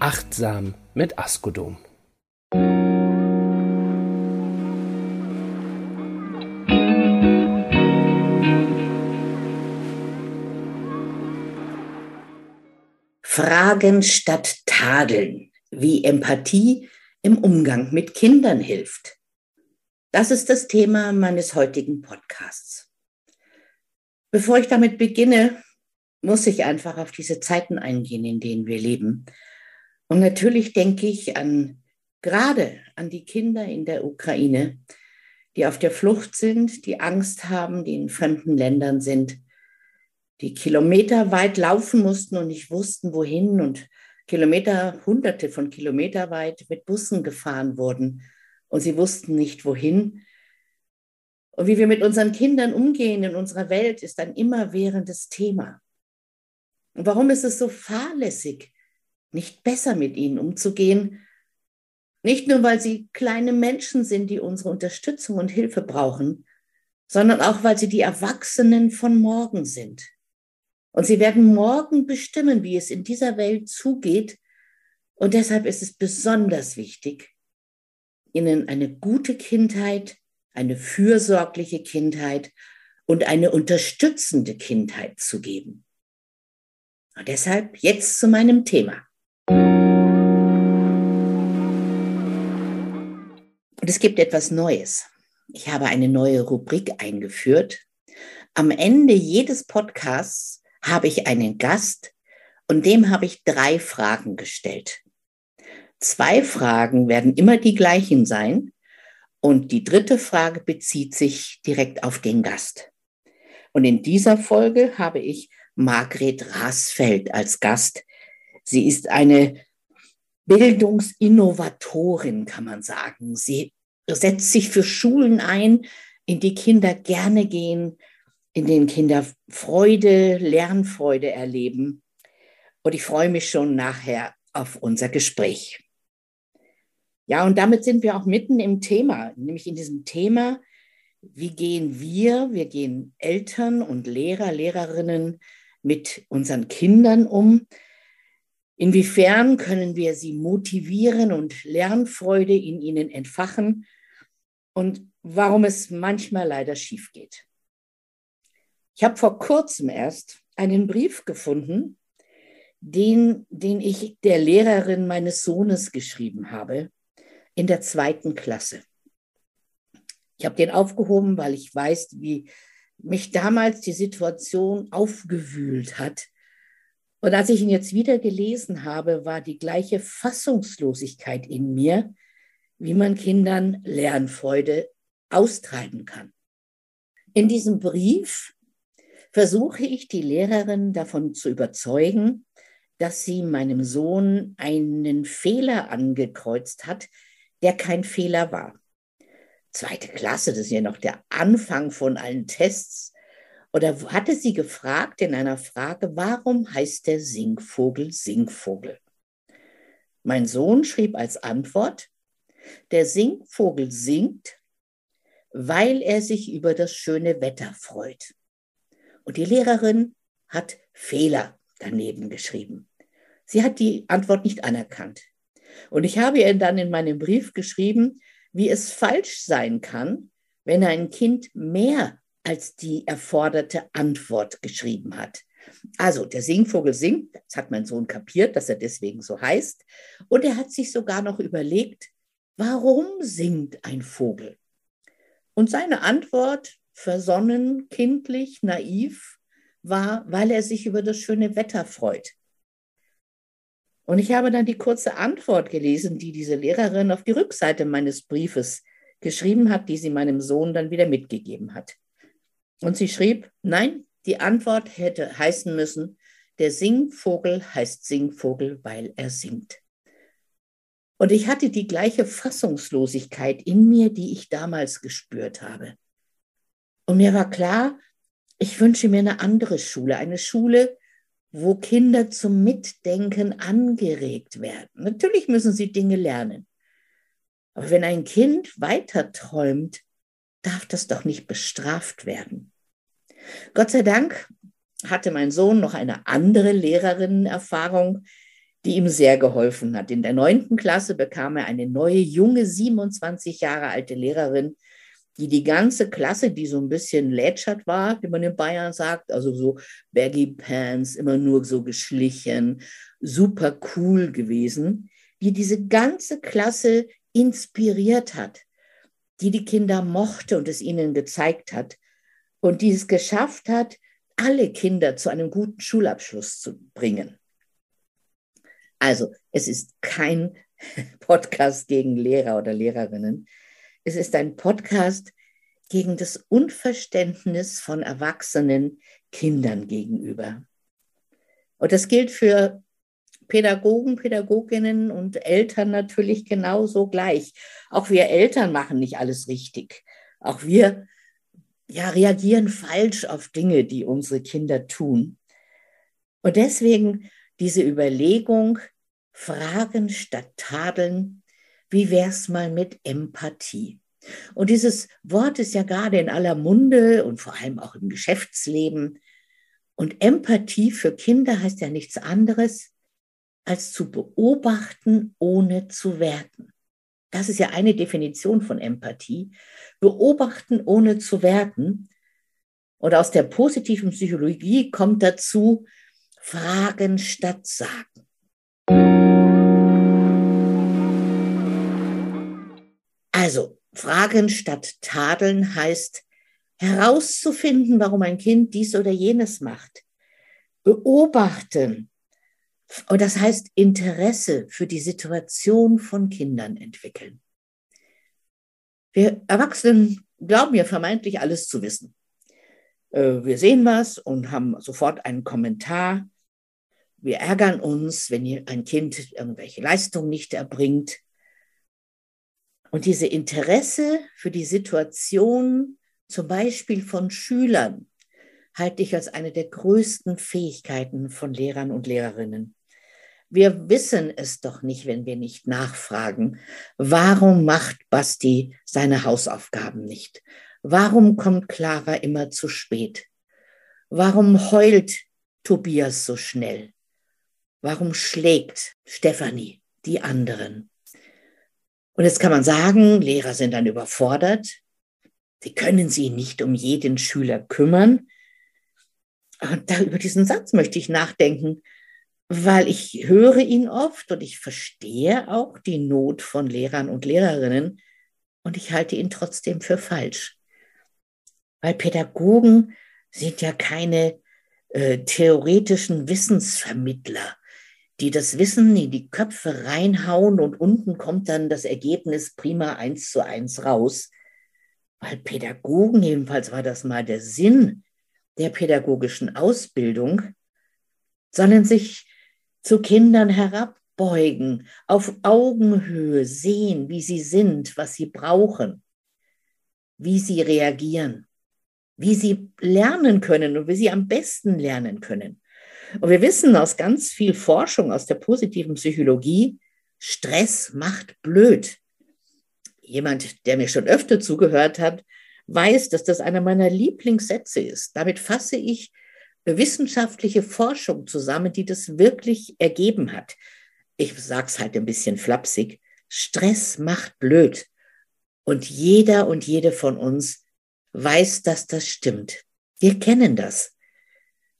achtsam mit Askodom. Fragen statt Tadeln, wie Empathie im Umgang mit Kindern hilft. Das ist das Thema meines heutigen Podcasts. Bevor ich damit beginne, muss ich einfach auf diese Zeiten eingehen, in denen wir leben. Und natürlich denke ich an gerade an die Kinder in der Ukraine, die auf der Flucht sind, die Angst haben, die in fremden Ländern sind, die Kilometer weit laufen mussten und nicht wussten, wohin und Kilometer, hunderte von Kilometer weit mit Bussen gefahren wurden und sie wussten nicht, wohin. Und wie wir mit unseren Kindern umgehen in unserer Welt, ist ein immerwährendes Thema. Und warum ist es so fahrlässig, nicht besser mit ihnen umzugehen? Nicht nur, weil sie kleine Menschen sind, die unsere Unterstützung und Hilfe brauchen, sondern auch, weil sie die Erwachsenen von morgen sind. Und sie werden morgen bestimmen, wie es in dieser Welt zugeht. Und deshalb ist es besonders wichtig, ihnen eine gute Kindheit, eine fürsorgliche Kindheit und eine unterstützende Kindheit zu geben. Und deshalb jetzt zu meinem Thema. Und es gibt etwas Neues. Ich habe eine neue Rubrik eingeführt. Am Ende jedes Podcasts habe ich einen Gast und dem habe ich drei Fragen gestellt. Zwei Fragen werden immer die gleichen sein und die dritte Frage bezieht sich direkt auf den Gast. Und in dieser Folge habe ich Margret Rasfeld als Gast. Sie ist eine Bildungsinnovatorin, kann man sagen. Sie setzt sich für Schulen ein, in die Kinder gerne gehen, in denen Kinder Freude, Lernfreude erleben. Und ich freue mich schon nachher auf unser Gespräch. Ja, und damit sind wir auch mitten im Thema, nämlich in diesem Thema, wie gehen wir, wir gehen Eltern und Lehrer, Lehrerinnen mit unseren Kindern um? Inwiefern können wir sie motivieren und Lernfreude in ihnen entfachen? Und warum es manchmal leider schief geht. Ich habe vor kurzem erst einen Brief gefunden, den, den ich der Lehrerin meines Sohnes geschrieben habe in der zweiten Klasse. Ich habe den aufgehoben, weil ich weiß, wie mich damals die Situation aufgewühlt hat. Und als ich ihn jetzt wieder gelesen habe, war die gleiche Fassungslosigkeit in mir, wie man Kindern Lernfreude austreiben kann. In diesem Brief versuche ich die Lehrerin davon zu überzeugen, dass sie meinem Sohn einen Fehler angekreuzt hat, der kein Fehler war zweite Klasse, das ist ja noch der Anfang von allen Tests. Oder hatte sie gefragt in einer Frage, warum heißt der Singvogel Singvogel? Mein Sohn schrieb als Antwort, der Singvogel singt, weil er sich über das schöne Wetter freut. Und die Lehrerin hat Fehler daneben geschrieben. Sie hat die Antwort nicht anerkannt. Und ich habe ihr dann in meinem Brief geschrieben, wie es falsch sein kann, wenn ein Kind mehr als die erforderte Antwort geschrieben hat. Also der Singvogel singt, das hat mein Sohn kapiert, dass er deswegen so heißt, und er hat sich sogar noch überlegt, warum singt ein Vogel? Und seine Antwort, versonnen, kindlich, naiv, war, weil er sich über das schöne Wetter freut. Und ich habe dann die kurze Antwort gelesen, die diese Lehrerin auf die Rückseite meines Briefes geschrieben hat, die sie meinem Sohn dann wieder mitgegeben hat. Und sie schrieb, nein, die Antwort hätte heißen müssen, der Singvogel heißt Singvogel, weil er singt. Und ich hatte die gleiche Fassungslosigkeit in mir, die ich damals gespürt habe. Und mir war klar, ich wünsche mir eine andere Schule, eine Schule, wo Kinder zum Mitdenken angeregt werden. Natürlich müssen sie Dinge lernen. Aber wenn ein Kind weiter träumt, darf das doch nicht bestraft werden. Gott sei Dank hatte mein Sohn noch eine andere Lehrerinnenerfahrung, die ihm sehr geholfen hat. In der neunten Klasse bekam er eine neue, junge, 27 Jahre alte Lehrerin, die die ganze Klasse, die so ein bisschen lätschert war, wie man in Bayern sagt, also so Baggy Pants, immer nur so geschlichen, super cool gewesen, die diese ganze Klasse inspiriert hat, die die Kinder mochte und es ihnen gezeigt hat und die es geschafft hat, alle Kinder zu einem guten Schulabschluss zu bringen. Also, es ist kein Podcast gegen Lehrer oder Lehrerinnen. Es ist ein Podcast gegen das Unverständnis von erwachsenen Kindern gegenüber. Und das gilt für Pädagogen, Pädagoginnen und Eltern natürlich genauso gleich. Auch wir Eltern machen nicht alles richtig. Auch wir ja, reagieren falsch auf Dinge, die unsere Kinder tun. Und deswegen diese Überlegung, Fragen statt Tadeln, wie wär's mal mit Empathie? Und dieses Wort ist ja gerade in aller Munde und vor allem auch im Geschäftsleben. Und Empathie für Kinder heißt ja nichts anderes, als zu beobachten, ohne zu werten. Das ist ja eine Definition von Empathie. Beobachten, ohne zu werten. Und aus der positiven Psychologie kommt dazu Fragen statt Sagen. Also, Fragen statt Tadeln heißt herauszufinden, warum ein Kind dies oder jenes macht. Beobachten. Und das heißt Interesse für die Situation von Kindern entwickeln. Wir Erwachsenen glauben ja vermeintlich alles zu wissen. Äh, wir sehen was und haben sofort einen Kommentar. Wir ärgern uns, wenn ein Kind irgendwelche Leistungen nicht erbringt. Und diese Interesse für die Situation zum Beispiel von Schülern halte ich als eine der größten Fähigkeiten von Lehrern und Lehrerinnen. Wir wissen es doch nicht, wenn wir nicht nachfragen. Warum macht Basti seine Hausaufgaben nicht? Warum kommt Clara immer zu spät? Warum heult Tobias so schnell? Warum schlägt Stefanie die anderen? Und jetzt kann man sagen, Lehrer sind dann überfordert. Sie können sich nicht um jeden Schüler kümmern. Und da, über diesen Satz möchte ich nachdenken, weil ich höre ihn oft und ich verstehe auch die Not von Lehrern und Lehrerinnen und ich halte ihn trotzdem für falsch. Weil Pädagogen sind ja keine äh, theoretischen Wissensvermittler die das Wissen in die Köpfe reinhauen und unten kommt dann das Ergebnis prima eins zu eins raus. Weil Pädagogen, jedenfalls war das mal der Sinn der pädagogischen Ausbildung, sollen sich zu Kindern herabbeugen, auf Augenhöhe sehen, wie sie sind, was sie brauchen, wie sie reagieren, wie sie lernen können und wie sie am besten lernen können. Und wir wissen aus ganz viel Forschung aus der positiven Psychologie, Stress macht blöd. Jemand, der mir schon öfter zugehört hat, weiß, dass das einer meiner Lieblingssätze ist. Damit fasse ich wissenschaftliche Forschung zusammen, die das wirklich ergeben hat. Ich sage es halt ein bisschen flapsig. Stress macht blöd. Und jeder und jede von uns weiß, dass das stimmt. Wir kennen das.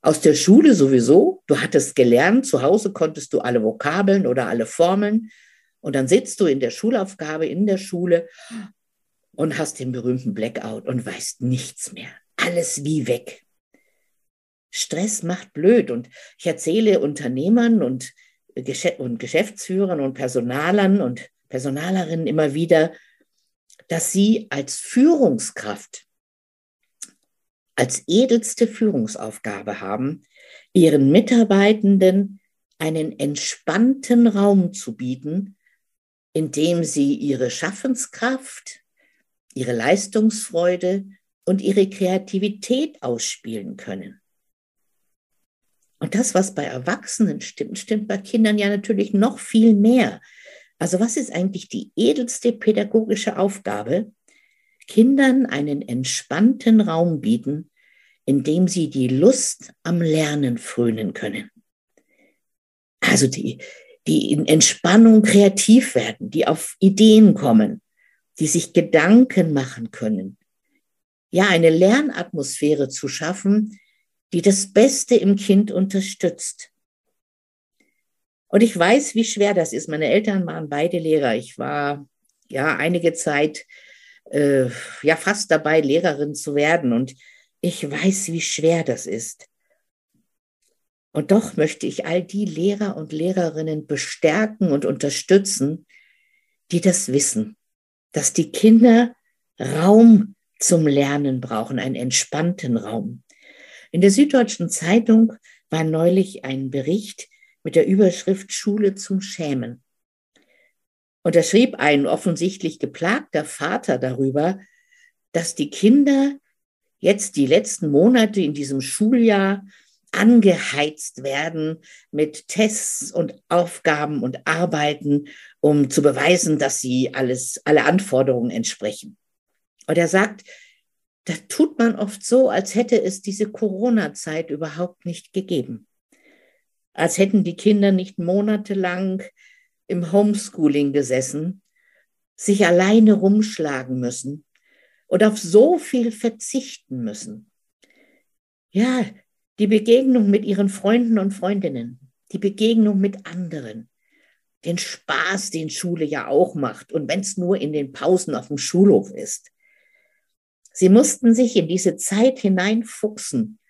Aus der Schule sowieso. Du hattest gelernt, zu Hause konntest du alle Vokabeln oder alle Formeln. Und dann sitzt du in der Schulaufgabe in der Schule und hast den berühmten Blackout und weißt nichts mehr. Alles wie weg. Stress macht blöd. Und ich erzähle Unternehmern und, und Geschäftsführern und Personalern und Personalerinnen immer wieder, dass sie als Führungskraft als edelste Führungsaufgabe haben, ihren Mitarbeitenden einen entspannten Raum zu bieten, indem sie ihre Schaffenskraft, ihre Leistungsfreude und ihre Kreativität ausspielen können. Und das, was bei Erwachsenen stimmt, stimmt bei Kindern ja natürlich noch viel mehr. Also was ist eigentlich die edelste pädagogische Aufgabe? Kindern einen entspannten Raum bieten, in dem sie die Lust am Lernen frönen können. Also die, die in Entspannung kreativ werden, die auf Ideen kommen, die sich Gedanken machen können. Ja, eine Lernatmosphäre zu schaffen, die das Beste im Kind unterstützt. Und ich weiß, wie schwer das ist. Meine Eltern waren beide Lehrer. Ich war ja einige Zeit äh, ja fast dabei, Lehrerin zu werden. Und ich weiß, wie schwer das ist. Und doch möchte ich all die Lehrer und Lehrerinnen bestärken und unterstützen, die das wissen, dass die Kinder Raum zum Lernen brauchen, einen entspannten Raum. In der Süddeutschen Zeitung war neulich ein Bericht mit der Überschrift Schule zum Schämen. Und da schrieb ein offensichtlich geplagter Vater darüber, dass die Kinder jetzt die letzten Monate in diesem Schuljahr angeheizt werden mit Tests und Aufgaben und Arbeiten, um zu beweisen, dass sie alles, alle Anforderungen entsprechen. Und er sagt, da tut man oft so, als hätte es diese Corona-Zeit überhaupt nicht gegeben. Als hätten die Kinder nicht monatelang im Homeschooling gesessen, sich alleine rumschlagen müssen und auf so viel verzichten müssen. Ja, die Begegnung mit ihren Freunden und Freundinnen, die Begegnung mit anderen, den Spaß, den Schule ja auch macht und wenn es nur in den Pausen auf dem Schulhof ist. Sie mussten sich in diese Zeit hineinfuchsen,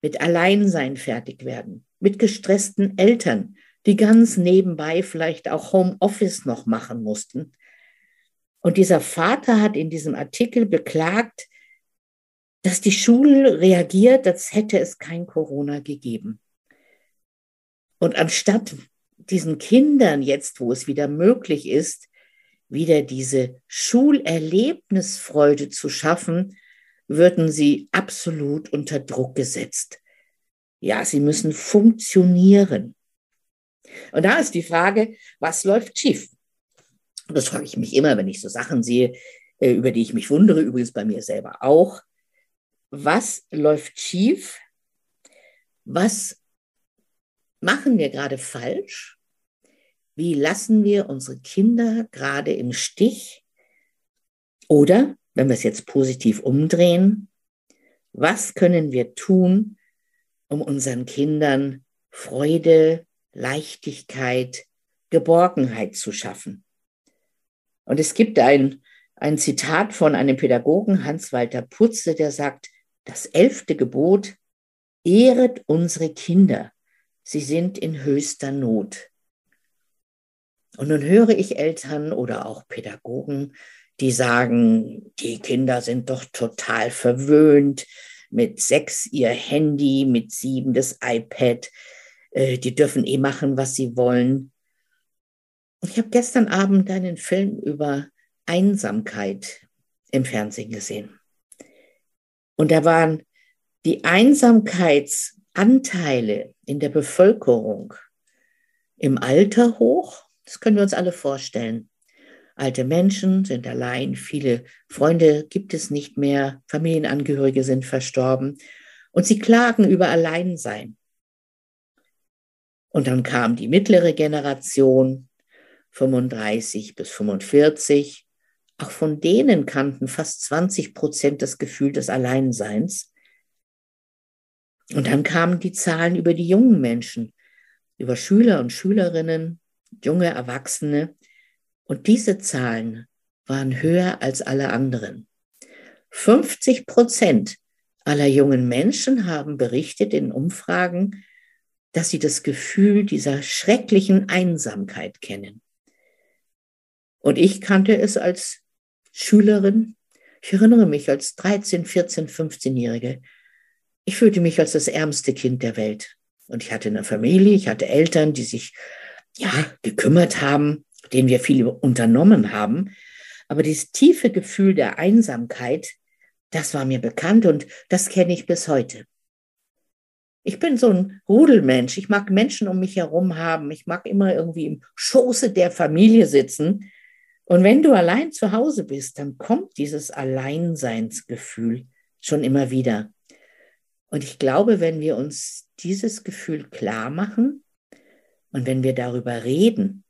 mit Alleinsein fertig werden, mit gestressten Eltern, die ganz nebenbei vielleicht auch Homeoffice noch machen mussten. Und dieser Vater hat in diesem Artikel beklagt, dass die Schule reagiert, als hätte es kein Corona gegeben. Und anstatt diesen Kindern jetzt, wo es wieder möglich ist, wieder diese Schulerlebnisfreude zu schaffen, würden sie absolut unter Druck gesetzt. Ja, sie müssen funktionieren. Und da ist die Frage, was läuft schief? Das frage ich mich immer, wenn ich so Sachen sehe, äh, über die ich mich wundere, übrigens bei mir selber auch. Was läuft schief? Was machen wir gerade falsch? Wie lassen wir unsere Kinder gerade im Stich? Oder, wenn wir es jetzt positiv umdrehen, was können wir tun, um unseren Kindern Freude, Leichtigkeit, Geborgenheit zu schaffen? Und es gibt ein, ein Zitat von einem Pädagogen, Hans-Walter Putze, der sagt, das elfte Gebot, ehret unsere Kinder, sie sind in höchster Not. Und nun höre ich Eltern oder auch Pädagogen, die sagen, die Kinder sind doch total verwöhnt, mit sechs ihr Handy, mit sieben das iPad, äh, die dürfen eh machen, was sie wollen. Ich habe gestern Abend einen Film über Einsamkeit im Fernsehen gesehen. Und da waren die Einsamkeitsanteile in der Bevölkerung im Alter hoch das können wir uns alle vorstellen. Alte Menschen sind allein, viele Freunde gibt es nicht mehr, Familienangehörige sind verstorben und sie klagen über Alleinsein. Und dann kam die mittlere Generation, 35 bis 45. Auch von denen kannten fast 20 Prozent das Gefühl des Alleinseins. Und dann kamen die Zahlen über die jungen Menschen, über Schüler und Schülerinnen, junge Erwachsene. Und diese Zahlen waren höher als alle anderen. 50 Prozent aller jungen Menschen haben berichtet in Umfragen, dass sie das Gefühl dieser schrecklichen Einsamkeit kennen. Und ich kannte es als Schülerin. Ich erinnere mich als 13, 14, 15-Jährige. Ich fühlte mich als das ärmste Kind der Welt. Und ich hatte eine Familie, ich hatte Eltern, die sich ja, gekümmert haben, denen wir viel unternommen haben. Aber dieses tiefe Gefühl der Einsamkeit, das war mir bekannt und das kenne ich bis heute. Ich bin so ein Rudelmensch. Ich mag Menschen um mich herum haben. Ich mag immer irgendwie im Schoße der Familie sitzen. Und wenn du allein zu Hause bist, dann kommt dieses Alleinseinsgefühl schon immer wieder. Und ich glaube, wenn wir uns dieses Gefühl klar machen und wenn wir darüber reden,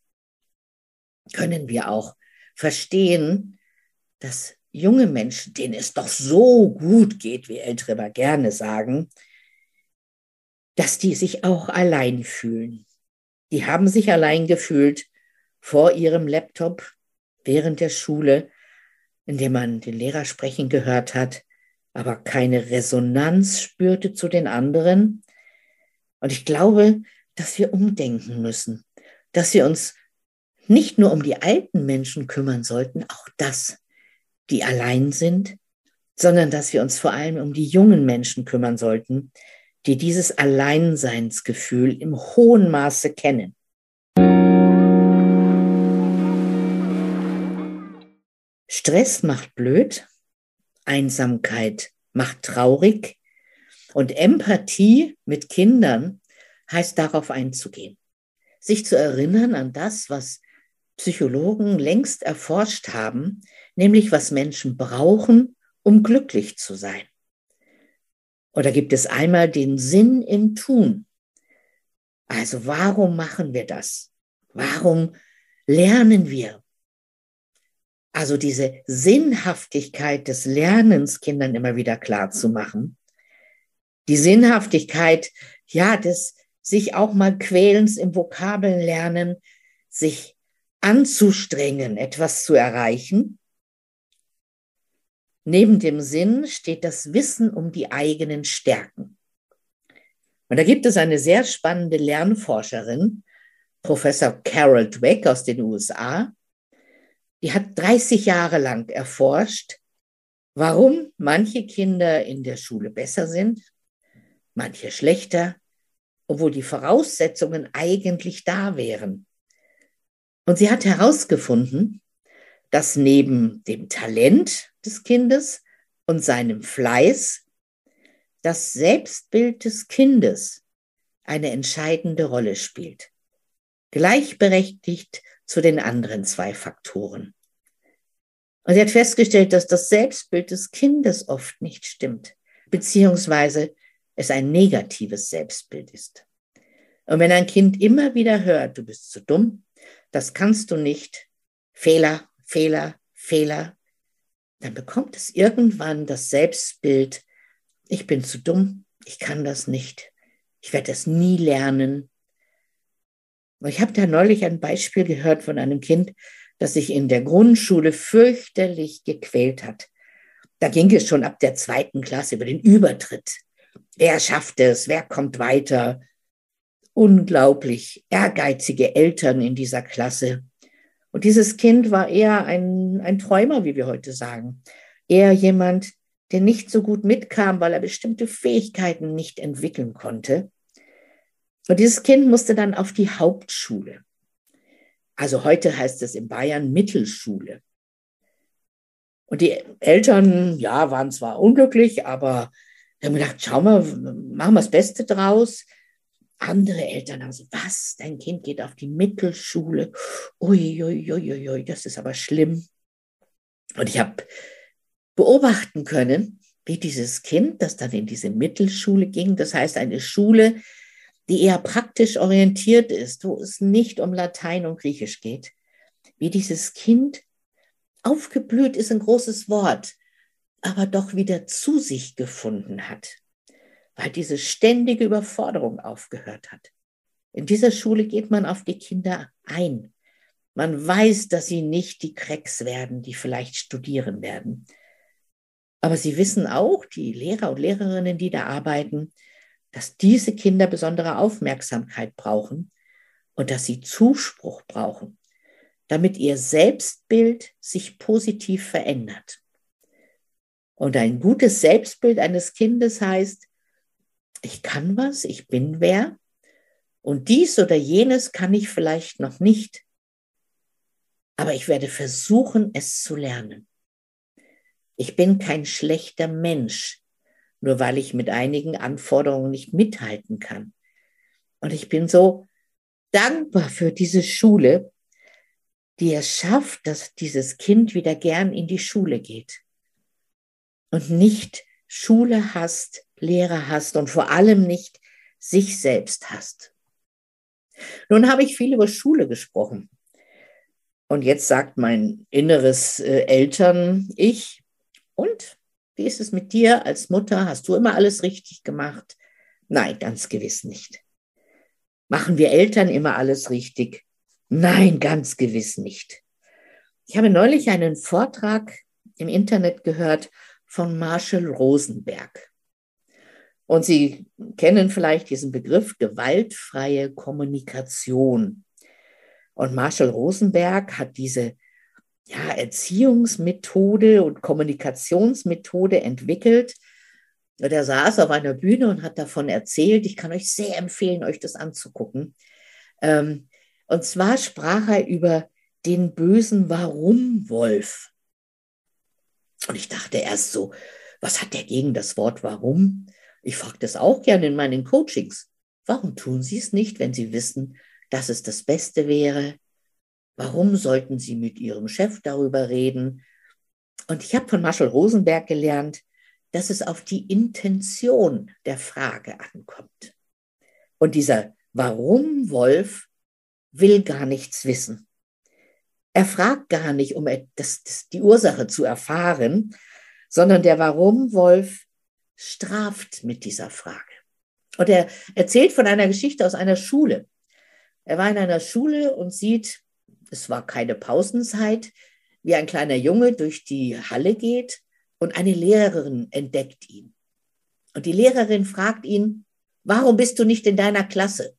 können wir auch verstehen, dass junge Menschen, denen es doch so gut geht, wie Ältere immer gerne sagen, dass die sich auch allein fühlen. Die haben sich allein gefühlt vor ihrem Laptop während der Schule, in dem man den Lehrer sprechen gehört hat, aber keine Resonanz spürte zu den anderen. Und ich glaube, dass wir umdenken müssen, dass wir uns nicht nur um die alten Menschen kümmern sollten, auch das, die allein sind, sondern dass wir uns vor allem um die jungen Menschen kümmern sollten, die dieses Alleinseinsgefühl im hohen Maße kennen. Stress macht blöd, Einsamkeit macht traurig und Empathie mit Kindern heißt darauf einzugehen, sich zu erinnern an das, was Psychologen längst erforscht haben, nämlich was Menschen brauchen, um glücklich zu sein. Oder gibt es einmal den Sinn im Tun? Also warum machen wir das? Warum lernen wir? Also diese Sinnhaftigkeit des Lernens Kindern immer wieder klar zu machen. Die Sinnhaftigkeit, ja, des sich auch mal Quälens im Vokabeln lernen, sich anzustrengen, etwas zu erreichen Neben dem Sinn steht das Wissen um die eigenen Stärken. Und da gibt es eine sehr spannende Lernforscherin, Professor Carol Dweck aus den USA. Die hat 30 Jahre lang erforscht, warum manche Kinder in der Schule besser sind, manche schlechter, obwohl die Voraussetzungen eigentlich da wären. Und sie hat herausgefunden, dass neben dem Talent des Kindes und seinem Fleiß das Selbstbild des Kindes eine entscheidende Rolle spielt, gleichberechtigt zu den anderen zwei Faktoren. Und sie hat festgestellt, dass das Selbstbild des Kindes oft nicht stimmt, beziehungsweise es ein negatives Selbstbild ist. Und wenn ein Kind immer wieder hört, du bist zu dumm, das kannst du nicht, Fehler, Fehler, Fehler, dann bekommt es irgendwann das Selbstbild, ich bin zu dumm, ich kann das nicht, ich werde das nie lernen. Ich habe da neulich ein Beispiel gehört von einem Kind, das sich in der Grundschule fürchterlich gequält hat. Da ging es schon ab der zweiten Klasse über den Übertritt. Wer schafft es? Wer kommt weiter? Unglaublich ehrgeizige Eltern in dieser Klasse. Und dieses Kind war eher ein, ein Träumer, wie wir heute sagen. Eher jemand, der nicht so gut mitkam, weil er bestimmte Fähigkeiten nicht entwickeln konnte. Und dieses Kind musste dann auf die Hauptschule. Also heute heißt es in Bayern Mittelschule. Und die Eltern, ja, waren zwar unglücklich, aber haben gedacht, schau mal, machen wir das Beste draus. Andere Eltern haben so, was, dein Kind geht auf die Mittelschule. Uiuiuiui, ui, ui, ui, das ist aber schlimm. Und ich habe beobachten können, wie dieses Kind, das dann in diese Mittelschule ging, das heißt eine Schule, die eher praktisch orientiert ist, wo es nicht um Latein und Griechisch geht, wie dieses Kind aufgeblüht ist ein großes Wort, aber doch wieder zu sich gefunden hat weil diese ständige Überforderung aufgehört hat. In dieser Schule geht man auf die Kinder ein. Man weiß, dass sie nicht die Cracks werden, die vielleicht studieren werden. Aber sie wissen auch, die Lehrer und Lehrerinnen, die da arbeiten, dass diese Kinder besondere Aufmerksamkeit brauchen und dass sie Zuspruch brauchen, damit ihr Selbstbild sich positiv verändert. Und ein gutes Selbstbild eines Kindes heißt, ich kann was, ich bin wer und dies oder jenes kann ich vielleicht noch nicht. aber ich werde versuchen, es zu lernen. Ich bin kein schlechter Mensch, nur weil ich mit einigen Anforderungen nicht mithalten kann. Und ich bin so dankbar für diese Schule, die es schafft, dass dieses Kind wieder gern in die Schule geht und nicht Schule hasst, Lehrer hasst und vor allem nicht sich selbst hasst. Nun habe ich viel über Schule gesprochen. Und jetzt sagt mein inneres äh, Eltern-Ich, und wie ist es mit dir als Mutter? Hast du immer alles richtig gemacht? Nein, ganz gewiss nicht. Machen wir Eltern immer alles richtig? Nein, ganz gewiss nicht. Ich habe neulich einen Vortrag im Internet gehört von Marshall Rosenberg. Und Sie kennen vielleicht diesen Begriff gewaltfreie Kommunikation. Und Marshall Rosenberg hat diese ja, Erziehungsmethode und Kommunikationsmethode entwickelt. Und er saß auf einer Bühne und hat davon erzählt. Ich kann euch sehr empfehlen, euch das anzugucken. Ähm, und zwar sprach er über den bösen Warum-Wolf. Und ich dachte erst so, was hat der gegen das Wort Warum? Ich frage das auch gerne in meinen Coachings. Warum tun Sie es nicht, wenn Sie wissen, dass es das Beste wäre? Warum sollten Sie mit Ihrem Chef darüber reden? Und ich habe von Marshall Rosenberg gelernt, dass es auf die Intention der Frage ankommt. Und dieser Warum-Wolf will gar nichts wissen. Er fragt gar nicht, um das, das, die Ursache zu erfahren, sondern der Warum-Wolf straft mit dieser Frage. Und er erzählt von einer Geschichte aus einer Schule. Er war in einer Schule und sieht, es war keine Pausenzeit, wie ein kleiner Junge durch die Halle geht und eine Lehrerin entdeckt ihn. Und die Lehrerin fragt ihn, warum bist du nicht in deiner Klasse?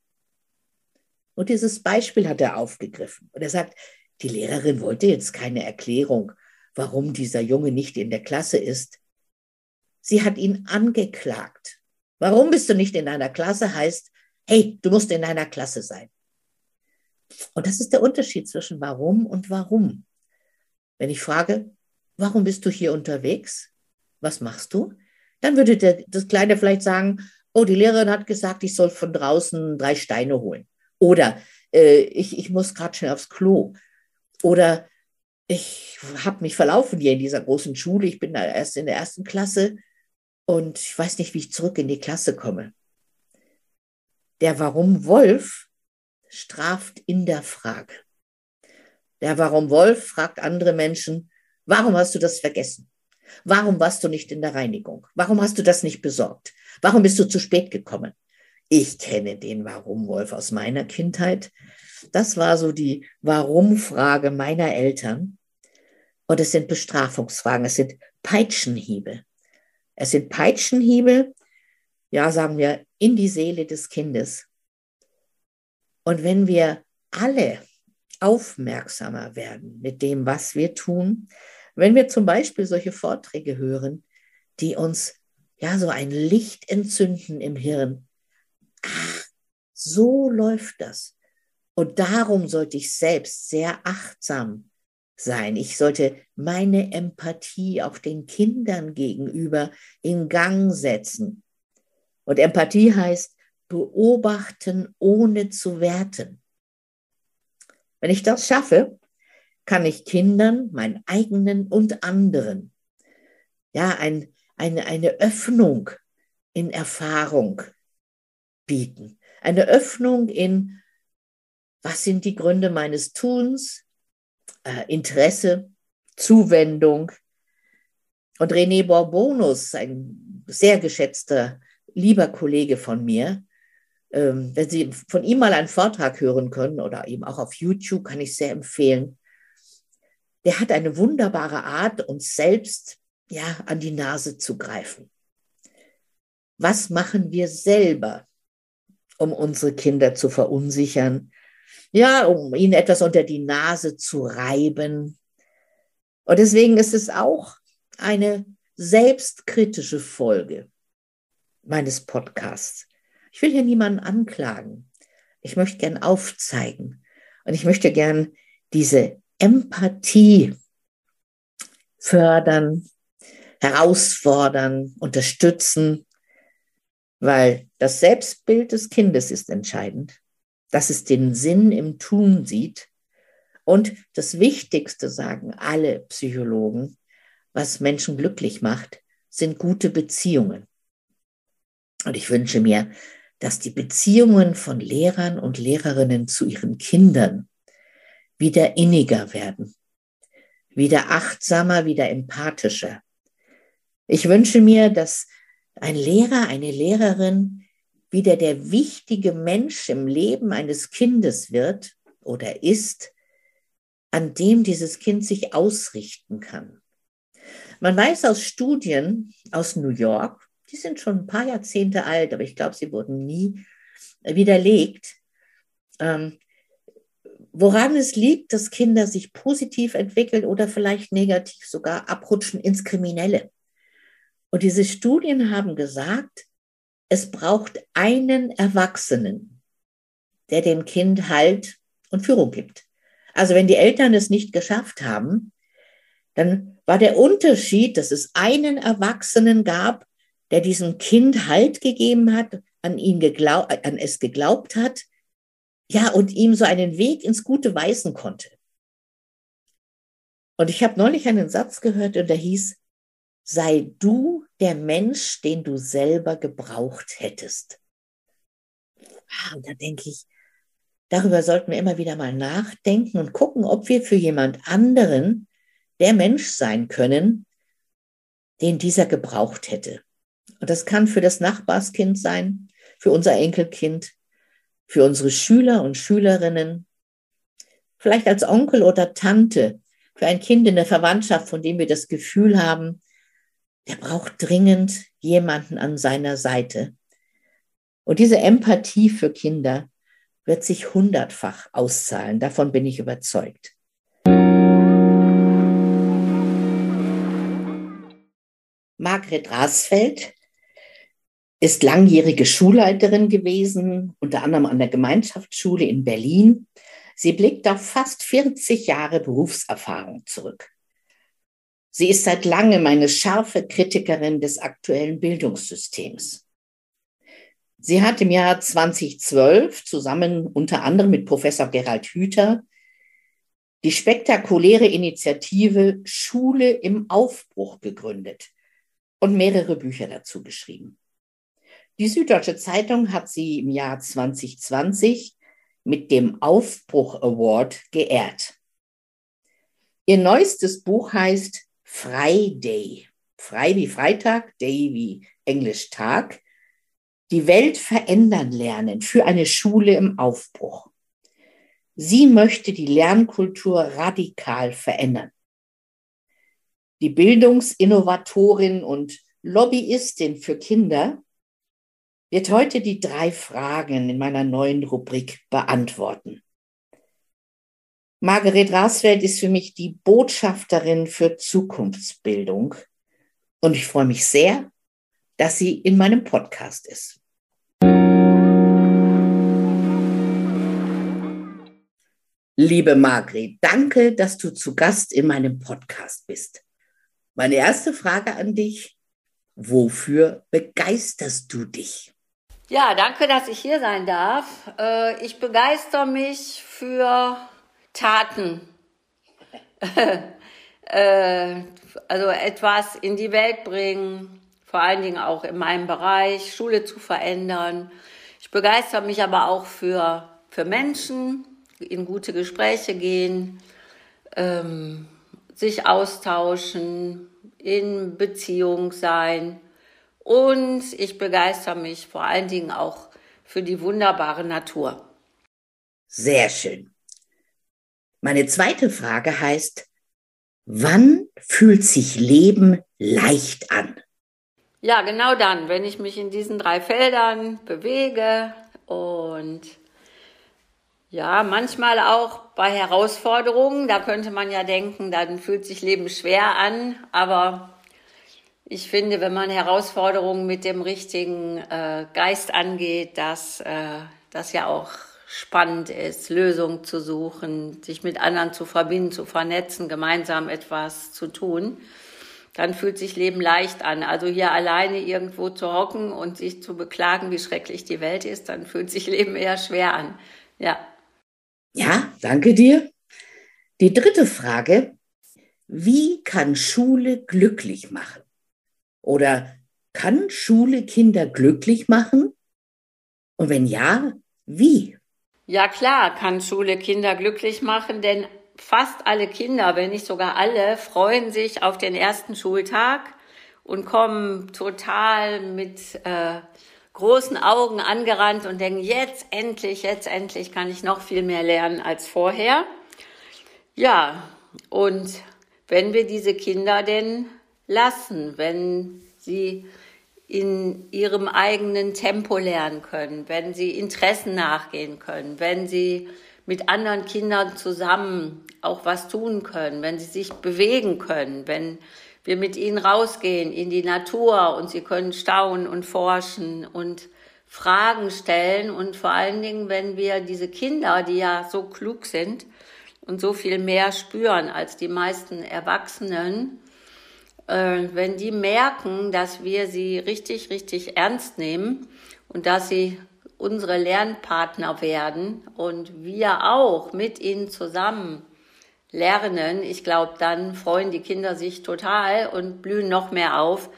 Und dieses Beispiel hat er aufgegriffen. Und er sagt, die Lehrerin wollte jetzt keine Erklärung, warum dieser Junge nicht in der Klasse ist. Sie hat ihn angeklagt. Warum bist du nicht in deiner Klasse heißt, hey, du musst in deiner Klasse sein. Und das ist der Unterschied zwischen warum und warum. Wenn ich frage, warum bist du hier unterwegs? Was machst du? Dann würde der, das Kleine vielleicht sagen, oh, die Lehrerin hat gesagt, ich soll von draußen drei Steine holen. Oder äh, ich, ich muss gerade schnell aufs Klo. Oder ich habe mich verlaufen hier in dieser großen Schule. Ich bin da erst in der ersten Klasse und ich weiß nicht, wie ich zurück in die Klasse komme. Der Warum Wolf straft in der Frage. Der Warum Wolf fragt andere Menschen, warum hast du das vergessen? Warum warst du nicht in der Reinigung? Warum hast du das nicht besorgt? Warum bist du zu spät gekommen? Ich kenne den Warum-Wolf aus meiner Kindheit. Das war so die Warum-Frage meiner Eltern. Und es sind Bestrafungsfragen, es sind Peitschenhiebe. Es sind Peitschenhiebe, ja, sagen wir, in die Seele des Kindes. Und wenn wir alle aufmerksamer werden mit dem, was wir tun, wenn wir zum Beispiel solche Vorträge hören, die uns ja so ein Licht entzünden im Hirn, ach, so läuft das. Und darum sollte ich selbst sehr achtsam sein. Ich sollte meine Empathie auch den Kindern gegenüber in Gang setzen. Und Empathie heißt beobachten, ohne zu werten. Wenn ich das schaffe, kann ich Kindern, meinen eigenen und anderen, ja, ein, eine, eine Öffnung in Erfahrung bieten. Eine Öffnung in, was sind die Gründe meines Tuns, äh, Interesse, Zuwendung. Und René Borbonus, ein sehr geschätzter, lieber Kollege von mir, ähm, wenn Sie von ihm mal einen Vortrag hören können oder eben auch auf YouTube, kann ich sehr empfehlen. Der hat eine wunderbare Art, uns selbst ja an die Nase zu greifen. Was machen wir selber, um unsere Kinder zu verunsichern, ja, um ihnen etwas unter die Nase zu reiben. Und deswegen ist es auch eine selbstkritische Folge meines Podcasts. Ich will hier niemanden anklagen. Ich möchte gern aufzeigen und ich möchte gern diese Empathie fördern, herausfordern, unterstützen, weil das Selbstbild des Kindes ist entscheidend, dass es den Sinn im Tun sieht. Und das Wichtigste sagen alle Psychologen, was Menschen glücklich macht, sind gute Beziehungen. Und ich wünsche mir, dass die Beziehungen von Lehrern und Lehrerinnen zu ihren Kindern wieder inniger werden, wieder achtsamer, wieder empathischer. Ich wünsche mir, dass ein Lehrer, eine Lehrerin wieder der wichtige Mensch im Leben eines Kindes wird oder ist, an dem dieses Kind sich ausrichten kann. Man weiß aus Studien aus New York, die sind schon ein paar Jahrzehnte alt, aber ich glaube, sie wurden nie widerlegt, ähm, woran es liegt, dass Kinder sich positiv entwickeln oder vielleicht negativ sogar abrutschen ins Kriminelle. Und diese Studien haben gesagt, es braucht einen Erwachsenen, der dem Kind Halt und Führung gibt. Also wenn die Eltern es nicht geschafft haben, dann war der Unterschied, dass es einen Erwachsenen gab, der diesem Kind Halt gegeben hat, an ihn geglaubt, an es geglaubt hat, ja, und ihm so einen Weg ins Gute weisen konnte. Und ich habe neulich einen Satz gehört und der hieß, sei du der Mensch, den du selber gebraucht hättest. Und da denke ich, darüber sollten wir immer wieder mal nachdenken und gucken, ob wir für jemand anderen der Mensch sein können, den dieser gebraucht hätte. Und das kann für das Nachbarskind sein, für unser Enkelkind, für unsere Schüler und Schülerinnen, vielleicht als Onkel oder Tante, für ein Kind in der Verwandtschaft, von dem wir das Gefühl haben, der braucht dringend jemanden an seiner Seite. Und diese Empathie für Kinder wird sich hundertfach auszahlen. Davon bin ich überzeugt. Margret Rasfeld ist langjährige Schulleiterin gewesen, unter anderem an der Gemeinschaftsschule in Berlin. Sie blickt auf fast 40 Jahre Berufserfahrung zurück. Sie ist seit langem eine scharfe Kritikerin des aktuellen Bildungssystems. Sie hat im Jahr 2012 zusammen unter anderem mit Professor Gerald Hüther die spektakuläre Initiative Schule im Aufbruch gegründet und mehrere Bücher dazu geschrieben. Die Süddeutsche Zeitung hat sie im Jahr 2020 mit dem Aufbruch Award geehrt. Ihr neuestes Buch heißt Friday. Frei wie Freitag, Day wie Englisch Tag. Die Welt verändern lernen für eine Schule im Aufbruch. Sie möchte die Lernkultur radikal verändern. Die Bildungsinnovatorin und Lobbyistin für Kinder wird heute die drei Fragen in meiner neuen Rubrik beantworten. Margaret Rasfeld ist für mich die Botschafterin für Zukunftsbildung und ich freue mich sehr, dass sie in meinem Podcast ist. Liebe Margret, danke, dass du zu Gast in meinem Podcast bist. Meine erste Frage an dich, wofür begeisterst du dich? Ja, danke, dass ich hier sein darf. Äh, ich begeister mich für Taten. Äh, also etwas in die Welt bringen, vor allen Dingen auch in meinem Bereich, Schule zu verändern. Ich begeister mich aber auch für, für Menschen, in gute Gespräche gehen, ähm, sich austauschen, in Beziehung sein. Und ich begeister mich vor allen Dingen auch für die wunderbare Natur. Sehr schön. Meine zweite Frage heißt, wann fühlt sich Leben leicht an? Ja, genau dann, wenn ich mich in diesen drei Feldern bewege und ja, manchmal auch bei Herausforderungen, da könnte man ja denken, dann fühlt sich Leben schwer an, aber ich finde, wenn man Herausforderungen mit dem richtigen äh, Geist angeht, dass äh, das ja auch spannend ist, Lösungen zu suchen, sich mit anderen zu verbinden, zu vernetzen, gemeinsam etwas zu tun, dann fühlt sich Leben leicht an. Also hier alleine irgendwo zu hocken und sich zu beklagen, wie schrecklich die Welt ist, dann fühlt sich Leben eher schwer an. Ja. Ja, danke dir. Die dritte Frage, wie kann Schule glücklich machen? Oder kann Schule Kinder glücklich machen? Und wenn ja, wie? Ja klar, kann Schule Kinder glücklich machen, denn fast alle Kinder, wenn nicht sogar alle, freuen sich auf den ersten Schultag und kommen total mit äh, großen Augen angerannt und denken, jetzt endlich, jetzt endlich kann ich noch viel mehr lernen als vorher. Ja, und wenn wir diese Kinder denn lassen, wenn sie in ihrem eigenen Tempo lernen können, wenn sie Interessen nachgehen können, wenn sie mit anderen Kindern zusammen auch was tun können, wenn sie sich bewegen können, wenn wir mit ihnen rausgehen in die Natur und sie können staunen und forschen und Fragen stellen und vor allen Dingen, wenn wir diese Kinder, die ja so klug sind und so viel mehr spüren als die meisten Erwachsenen, wenn die merken, dass wir sie richtig, richtig ernst nehmen und dass sie unsere Lernpartner werden und wir auch mit ihnen zusammen lernen, ich glaube, dann freuen die Kinder sich total und blühen noch mehr auf,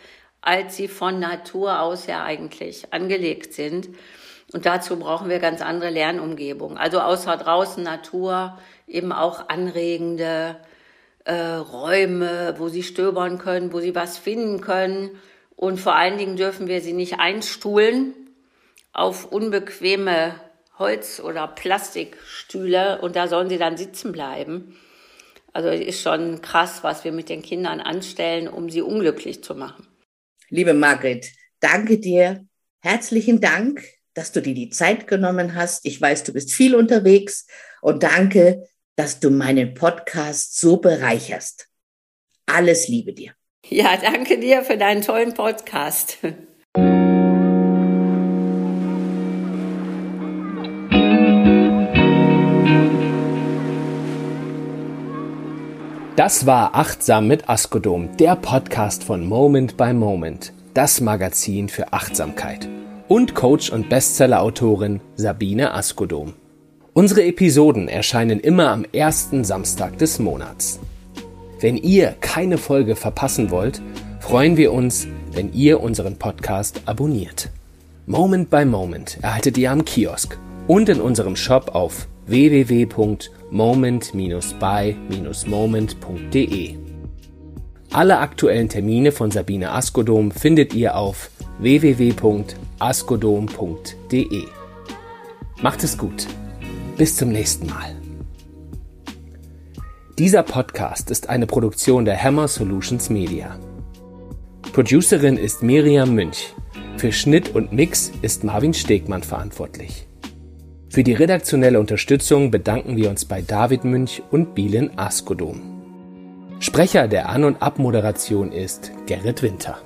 als sie von Natur aus ja eigentlich angelegt sind. Und dazu brauchen wir ganz andere Lernumgebungen. Also außer draußen Natur eben auch anregende äh, Räume, wo sie stöbern können, wo sie was finden können. Und vor allen Dingen dürfen wir sie nicht einstuhlen auf unbequeme Holz- oder Plastikstühle und da sollen sie dann sitzen bleiben. Also ist schon krass, was wir mit den Kindern anstellen, um sie unglücklich zu machen. Liebe Margret, danke dir. Herzlichen Dank, dass du dir die Zeit genommen hast. Ich weiß, du bist viel unterwegs und danke, dass du meinen Podcast so bereicherst. Alles Liebe dir. Ja, danke dir für deinen tollen Podcast. Das war Achtsam mit Askodom, der Podcast von Moment by Moment, das Magazin für Achtsamkeit. Und Coach und Bestseller-Autorin Sabine Askodom. Unsere Episoden erscheinen immer am ersten Samstag des Monats. Wenn ihr keine Folge verpassen wollt, freuen wir uns, wenn ihr unseren Podcast abonniert. Moment by Moment erhaltet ihr am Kiosk und in unserem Shop auf www.moment-by-moment.de. Alle aktuellen Termine von Sabine Askodom findet ihr auf www.askodom.de. Macht es gut. Bis zum nächsten Mal. Dieser Podcast ist eine Produktion der Hammer Solutions Media. Producerin ist Miriam Münch. Für Schnitt und Mix ist Marvin Stegmann verantwortlich. Für die redaktionelle Unterstützung bedanken wir uns bei David Münch und Bielen Askodom. Sprecher der An- und Abmoderation ist Gerrit Winter.